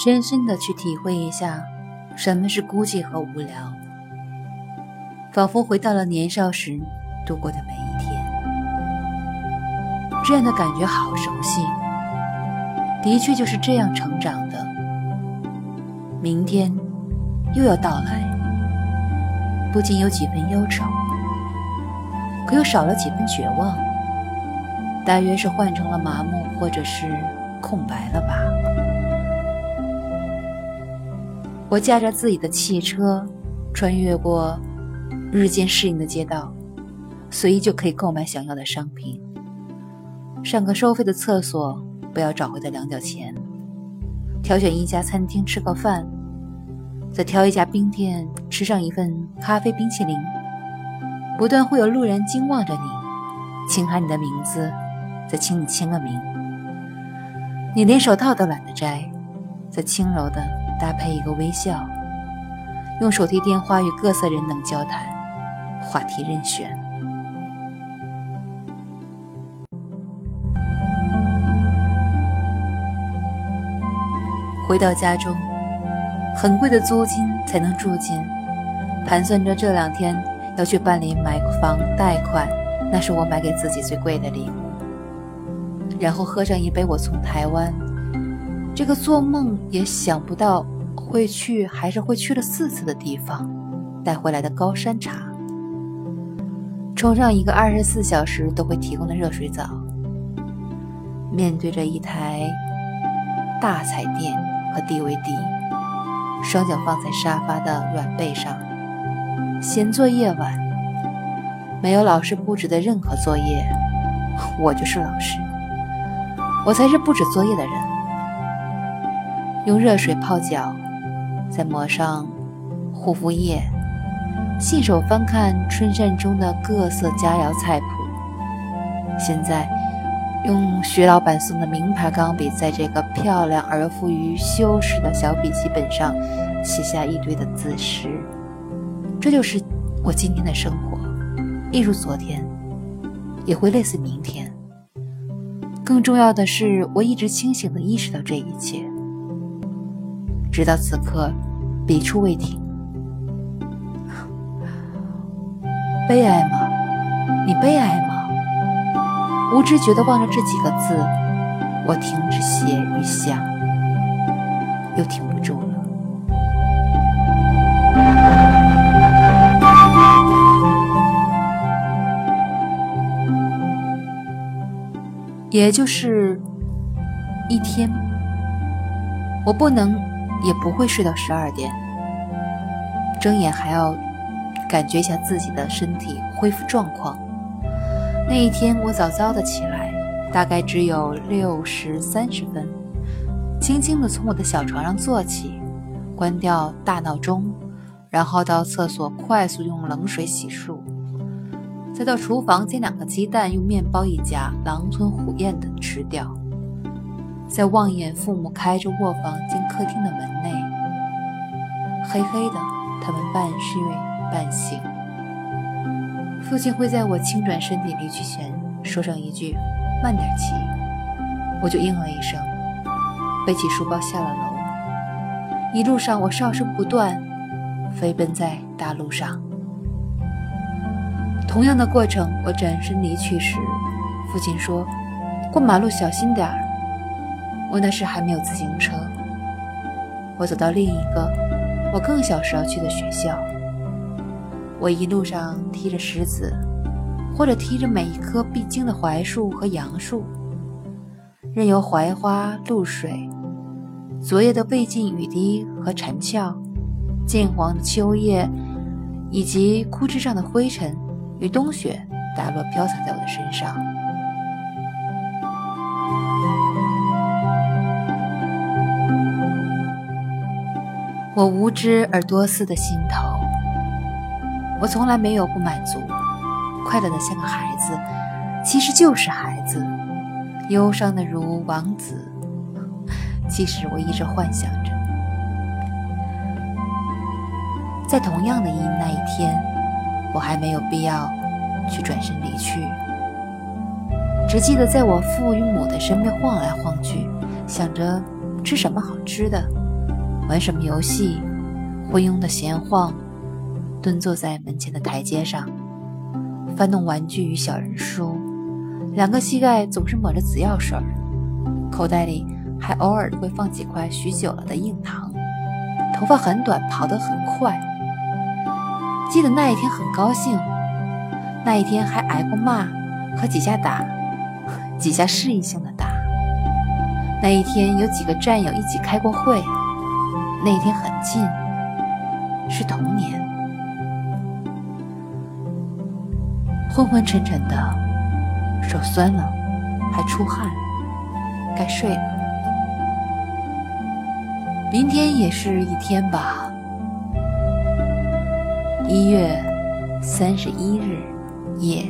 深深的去体会一下什么是孤寂和无聊，仿佛回到了年少时度过的每一天。这样的感觉好熟悉，的确就是这样成长的。明天又要到来，不仅有几分忧愁，可又少了几分绝望。大约是换成了麻木，或者是空白了吧。我驾着自己的汽车，穿越过日渐适应的街道，随意就可以购买想要的商品。上个收费的厕所，不要找回的两角钱。挑选一家餐厅吃个饭，再挑一家冰店吃上一份咖啡冰淇淋。不断会有路人惊望着你，轻喊你的名字。再请你签个名，你连手套都懒得摘，再轻柔的搭配一个微笑，用手提电话与各色人等交谈，话题任选。回到家中，很贵的租金才能住进，盘算着这两天要去办理买房贷款，那是我买给自己最贵的礼物。然后喝上一杯我从台湾这个做梦也想不到会去，还是会去了四次的地方带回来的高山茶，冲上一个二十四小时都会提供的热水澡，面对着一台大彩电和 DVD，双脚放在沙发的软背上，闲坐夜晚，没有老师布置的任何作业，我就是老师。我才是布置作业的人。用热水泡脚，再抹上护肤液，信手翻看春膳中的各色佳肴菜谱。现在，用徐老板送的名牌钢笔，在这个漂亮而富于修饰的小笔记本上写下一堆的字诗。这就是我今天的生活，一如昨天，也会类似明天。更重要的是，我一直清醒地意识到这一切，直到此刻，笔触未停。悲哀吗？你悲哀吗？无知觉的望着这几个字，我停止写与想，又停不住了。也就是一天，我不能也不会睡到十二点，睁眼还要感觉一下自己的身体恢复状况。那一天我早早的起来，大概只有六时三十分，轻轻的从我的小床上坐起，关掉大闹钟，然后到厕所快速用冷水洗漱。再到厨房煎两个鸡蛋，用面包一夹，狼吞虎咽的吃掉。再望眼父母开着卧房客厅的门内，黑黑的，他们半睡半醒。父亲会在我轻转身体离去前说上一句：“慢点骑。”我就应了一声，背起书包下了楼。一路上我哨声不断，飞奔在大路上。同样的过程，我转身离去时，父亲说：“过马路小心点儿。”我那时还没有自行车。我走到另一个我更小时要去的学校。我一路上踢着石子，或者踢着每一棵必经的槐树和杨树，任由槐花露水、昨夜的未尽雨滴和蝉翘、渐黄的秋叶以及枯枝上的灰尘。与冬雪打落，飘洒在我的身上。我无知而多思的心头，我从来没有不满足，快乐的像个孩子，其实就是孩子，忧伤的如王子。其实我一直幻想着，在同样的一那一天。我还没有必要去转身离去，只记得在我父与母的身边晃来晃去，想着吃什么好吃的，玩什么游戏，昏庸的闲晃，蹲坐在门前的台阶上，翻弄玩具与小人书，两个膝盖总是抹着紫药水口袋里还偶尔会放几块许久了的硬糖，头发很短，跑得很快。记得那一天很高兴，那一天还挨过骂和几下打，几下示意性的打。那一天有几个战友一起开过会。那天很近，是童年。昏昏沉沉的，手酸了，还出汗，该睡了。明天也是一天吧。一月三十一日夜。